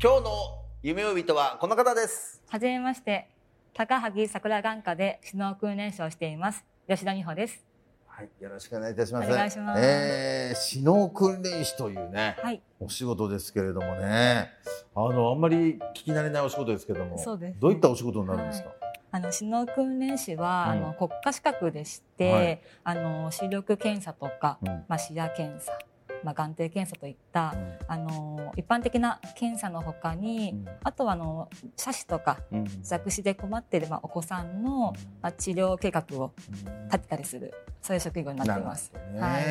今日の夢追い人はこの方です。はじめまして、高萩桜眼科で指導訓練士をしています。吉田美穂です。はいよろしくお願いいたします。お願いします。えー、指導訓練士というね、はい。お仕事ですけれどもね。あのあんまり聞き慣れないお仕事ですけどもそうですね。どういったお仕事になるんですか、あの、指導訓練士は、うん。あの、国家資格でして、はい。あの、視力検査とか、うん。まあ、視野検査、まあ、眼底検査といった、あの、一般的な検査の他に、うん。あとは、あの、斜視とか、うん。弱視で困っている、まあ、お子さんの、まあ、治療計画を立てたりする、そういう職業になっています。はい。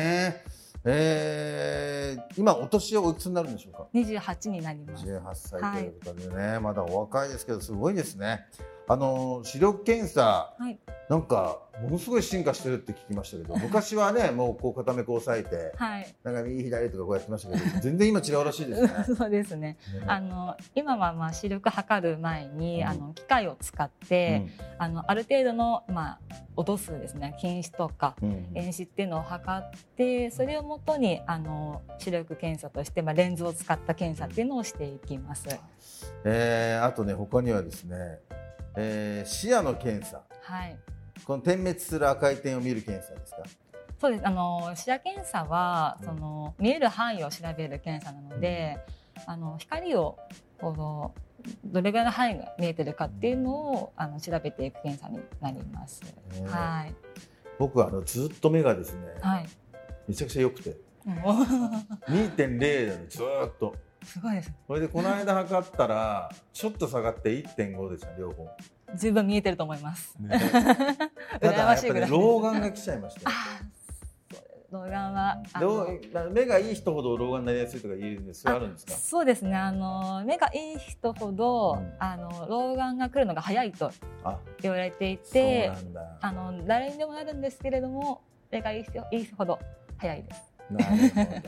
えー今お年はおいくつになるんでしょうか？28になります。18歳ということでね、まだお若いですけどすごいですねあの視力検査はい。なんかものすごい進化してるって聞きましたけど 昔はねもうこう片目こう押さえてはい。なんか右左とかこうやってましたけど全然今違うらしいですね そうですね。あの今はまあ視力測る前に、うんあの機械を使って、あのある程度のまあ音数ですね近視とかうんうん遠視っていうのを測ってそれをもとにあの視力検査として、まあ、レンズを使った検査っていうのをしていきます。えーあとね他にはですね、えー視野の検査。はい。この点滅する赤い点を見る検査ですか？そうです。あの視野検査はその見える範囲を調べる検査なので、あの光をこのどれぐらいの範囲が見えてるかっていうのをあの調べていく検査になります。えー。はい。僕はあのずっと目がですね、はい。めちゃくちゃ良くて。うん。2.0でずーっとすごいです。それでこの間測ったらちょっと下がって1.5でした両方十分見えてると思います。ただ 羨やっぱましいぐらい。ね老眼が来ちゃいました 老眼は目がいい人ほど老眼になりやすいとか言うんですあるんですか？そうですね。あの目がいい人ほど、うんあの老眼が来るのが早いとあ言われていてあの誰にでもなるんですけれども、目がいい人いい人ほど早いです。なるほどね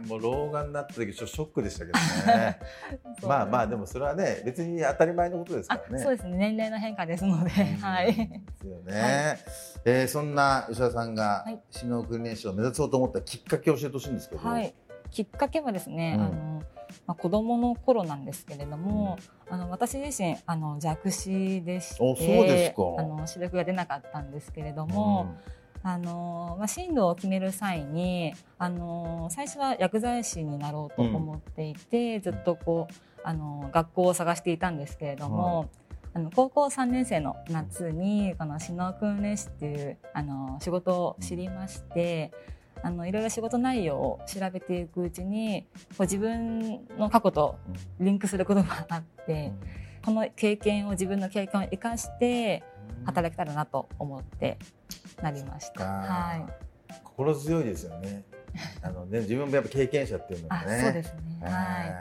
もう老眼になった時ちょっとショックでしたけどね。まあまあでもそれはね別に当たり前のことですかあらね。そうですね。年齢の変化ですので、はい。ですよね、えーそんな吉田さんがはい。指導訓練士を目指そうと思ったきっかけを教えてほしいんですけど、はい、きっかけはですね、うん。あのまあ、子供の頃なんですけれども、あの私自身あの弱視でしておそうですか。あの視力が出なかったんですけれども、あのまあ、進路を決める際にあの最初は薬剤師になろうと思っていて、ずっとこうあの学校を探していたんですけれども、あの高校3年生の夏にこの指導訓練士っていうあの仕事を知りまして。あのいろいろ仕事内容を調べていくうちにこう自分の過去とリンクすることがあって、この経験を自分の経験を生かして働けたらなと思ってなりました。はい。心強いですよね あのね自分もやっぱ経験者っていうのがあ、ねそうですね。えーはい。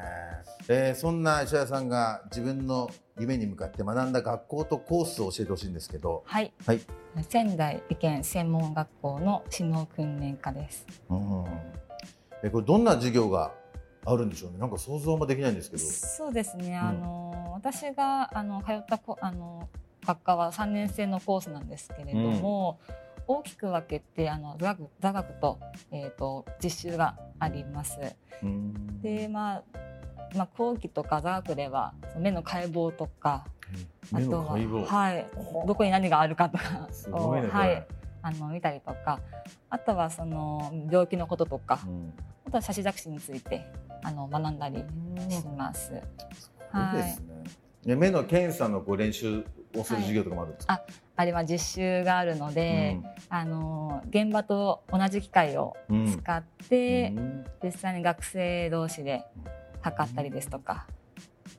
えーそんな石田さんが自分の夢に向かって学んだ学校とコースを教えてほしいんですけど、はい。はい仙台医研専門学校の指導訓練科です。うんえこれどんな授業があるんでしょうねなんか想像もできないんですけどそうですね。あの私があの通ったこあの学科は3年生のコースなんですけれども、大きく分けてあの座学座学とえっ、と実習があります。うん。でまあまあ後期とか座学では目の解剖とかあ目とははい。どこに何があるかとかをこれはい。あの見たりとか。あとはその病気のこととか。うん。あとは写真弱視についてあの学んだりします。そうはいですね。ね目の検査のこう練習をする授業とかもあるんですか？あれは実習があるので、あの現場と同じ機械をうん使って、うん実際に学生同士で測ったりですとか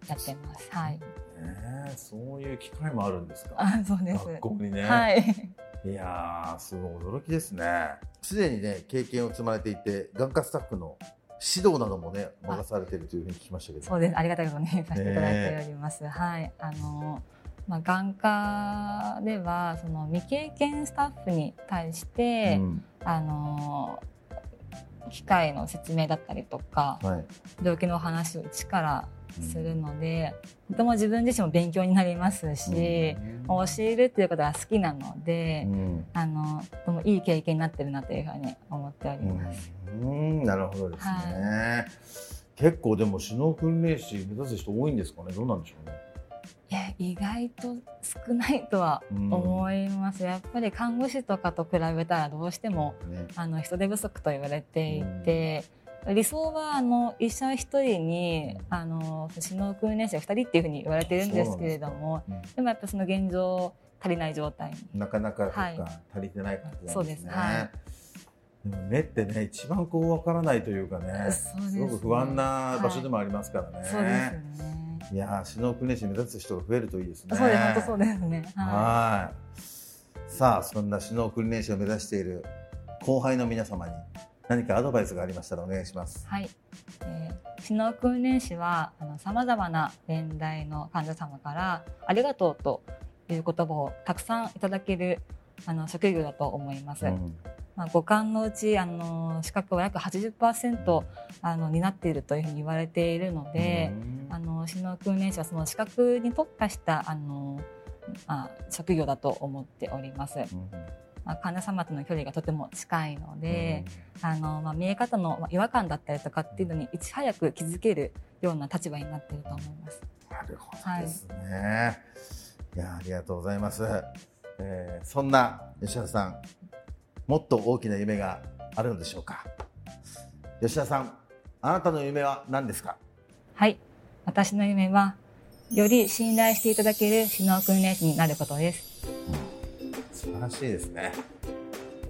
やってます。はい。ねえそういう機会もあるんですか？あ、そうです。学校にね。はい。いやーすごい驚きですね。すでにね経験を積まれていて眼科スタッフの指導などもね任されているというふうに聞きましたけど。そうです。ありがたいことにさせていただいております。はい。あの、まあ、眼科では、その未経験スタッフに対して、うんあの、機械の説明だったりとか、はい。病気の話を一からするので、とても自分自身も勉強になりますし、教えるっていうことが好きなので、うんあの、とてもいい経験になってるなというふうに思っております。うんなるほどですね。結構でも首脳訓練士目指す人多いんですかね？どうなんでしょうね？意外と少ないとは思います、やっぱり看護師とかと比べたらどうしてもね。あの人手不足と言われていて、理想はあの医者一人にあの首脳訓練士が二人っていうふうに言われてるんですけれどもですでもやっぱその現状足りない状態なかなかはい。足りてない感じなんですね。そうです。はでも目ってね一番こうわからないというかねすすごく不安な場所でもありますからね。そうですよね。いやー首脳訓練士目指す人が増えるといいですね。そうです本当そうですね。ははい。さあそんな首脳訓練士を目指している後輩の皆様に何かアドバイスがありましたらお願いします。はい。えー、首脳訓練士は、あの、様々な年代の患者様から、ありがとうという言葉をたくさんいただける、あの、職業だと思います。うんまあ、五感のうち、あの、資格は約80%、あの、担っているというふうに言われているので、あの、首脳訓練士はその資格に特化した、あの、あ職業だと思っております。うんまあ、患者様との距離がとても近いので、あの、まあ、見え方のまあ違和感だったりとかっていうのにいち早く気づけるような立場になっていると思います。なるほどですね。い、やありがとうございます。えーそんな吉田さん、もっと大きな夢があるのでしょうか？吉田さん、あなたの夢は何ですか？はい。私の夢は、より信頼していただける首脳訓練士になることです。素晴らしいですね。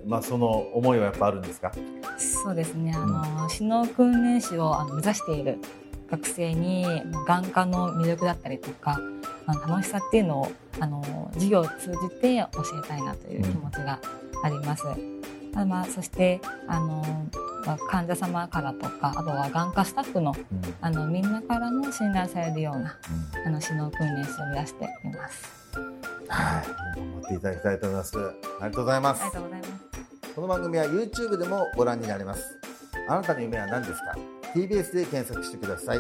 まあその思いはやっぱあるんですか？そうですね。あの、首脳訓練士をあの目指している学生に、眼科の魅力だったりとか、楽しさっていうのを、あの、授業を通じて教えたいなという気持ちがあります。あまあ、そして、あの、まあ患者様からとか、あとは眼科スタッフの、あの、みんなからも信頼されるような、あの、首脳訓練士を目指しています。はい、頑張っていただきたいと思います。ありがとうございますありが。とうございます。この番組は YouTube でもご覧になれます。あなたの夢は何ですか ?TBS で検索してください。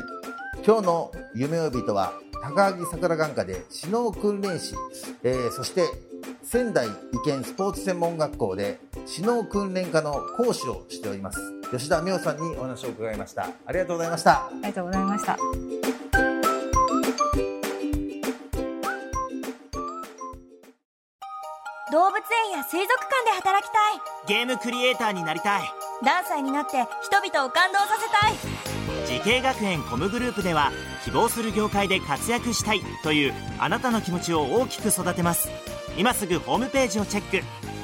今日の夢追い人は高木桜眼科で首脳訓練士、えーそして仙台医研スポーツ専門学校で首脳訓練科の講師をしております。吉田美桜さんにお話を伺いました。ありがとうございました。ありがとうございました。動物園や水族館で働きたいゲームクリエイターになりたい何歳になって人々を感動させたい滋慶学園 COMグループでは希望する業界で活躍したいというあなたの気持ちを大きく育てます今すぐホームページをチェック